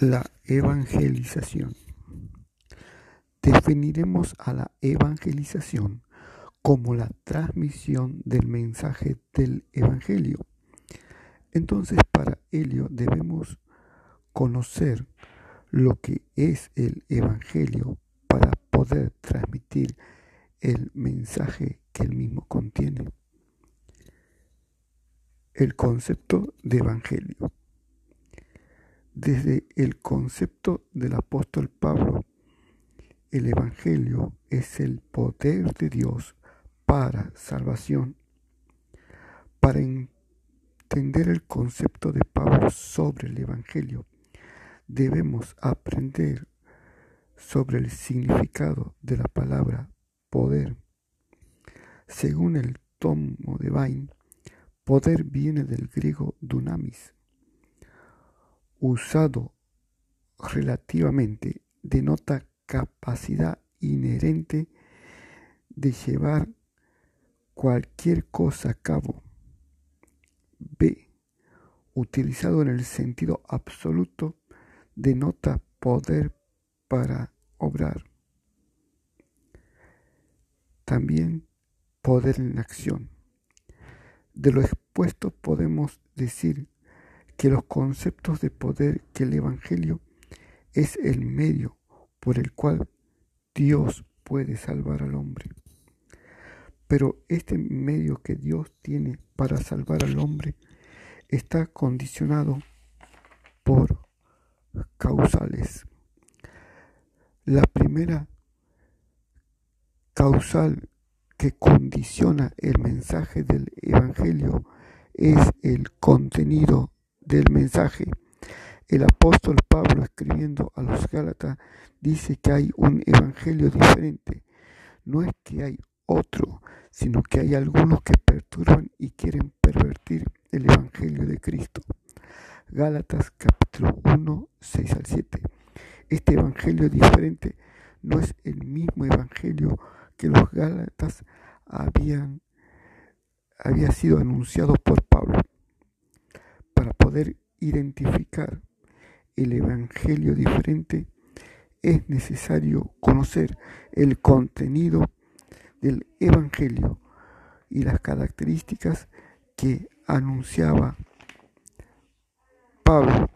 La evangelización. Definiremos a la evangelización como la transmisión del mensaje del Evangelio. Entonces, para ello debemos conocer lo que es el Evangelio para poder transmitir el mensaje que el mismo contiene. El concepto de Evangelio. Desde el concepto del apóstol Pablo, el Evangelio es el poder de Dios para salvación. Para entender el concepto de Pablo sobre el Evangelio, debemos aprender sobre el significado de la palabra poder. Según el tomo de Bain, poder viene del griego dunamis, usado relativamente, denota capacidad inherente de llevar cualquier cosa a cabo. B. Utilizado en el sentido absoluto, denota poder para obrar. También poder en acción. De lo expuesto podemos decir que los conceptos de poder que el Evangelio es el medio por el cual Dios puede salvar al hombre. Pero este medio que Dios tiene para salvar al hombre está condicionado por causales. La primera causal que condiciona el mensaje del Evangelio es el contenido del mensaje. El apóstol Pablo escribiendo a los Gálatas dice que hay un evangelio diferente. No es que hay otro, sino que hay algunos que perturban y quieren pervertir el evangelio de Cristo. Gálatas capítulo 1, 6 al 7. Este evangelio diferente no es el mismo evangelio que los Gálatas habían había sido anunciado por Pablo. Poder identificar el Evangelio diferente, es necesario conocer el contenido del Evangelio y las características que anunciaba Pablo